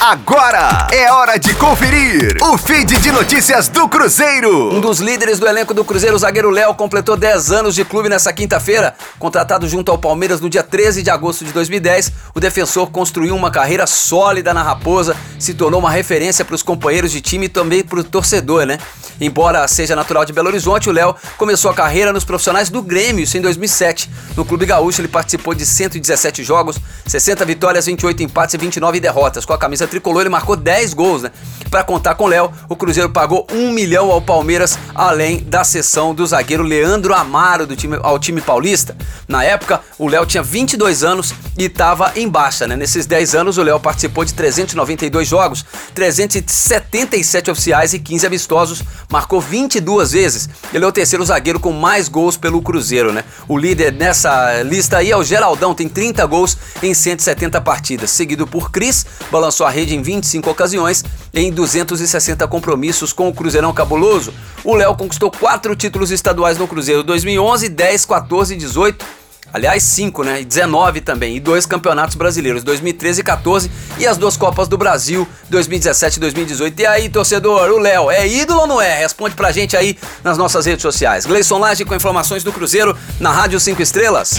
Agora é hora de conferir o feed de notícias do Cruzeiro. Um dos líderes do elenco do Cruzeiro, o zagueiro Léo, completou 10 anos de clube nessa quinta-feira. Contratado junto ao Palmeiras no dia 13 de agosto de 2010, o defensor construiu uma carreira sólida na Raposa, se tornou uma referência para os companheiros de time e também para o torcedor, né? Embora seja natural de Belo Horizonte, o Léo começou a carreira nos profissionais do Grêmio, isso em 2007. No Clube Gaúcho, ele participou de 117 jogos, 60 vitórias, 28 empates e 29 derrotas. Com a camisa tricolor, ele marcou 10 gols, né? Para contar com o Léo, o Cruzeiro pagou 1 milhão ao Palmeiras, além da cessão do zagueiro Leandro Amaro do time, ao time paulista. Na época, o Léo tinha 22 anos e estava em baixa, né? Nesses 10 anos, o Léo participou de 392 jogos, 377 oficiais e 15 amistosos, marcou 22 vezes. Ele é o terceiro zagueiro com mais gols pelo Cruzeiro, né? O líder nessa lista aí é o Geraldão, tem 30 gols em 170 partidas, seguido por Cris, balançou a rede em 25 ocasiões em 260 compromissos com o Cruzeirão Cabuloso. O Léo conquistou quatro títulos estaduais no Cruzeiro 2011, 10, 14 e 18 Aliás, 5, né? E 19 também. E dois campeonatos brasileiros, 2013 e 14. E as duas Copas do Brasil, 2017 e 2018. E aí, torcedor, o Léo, é ídolo ou não é? Responde pra gente aí nas nossas redes sociais. Gleison Laje com informações do Cruzeiro na Rádio 5 Estrelas.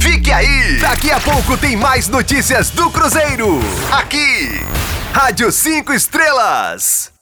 Fique aí! Daqui a pouco tem mais notícias do Cruzeiro. Aqui, Rádio 5 Estrelas.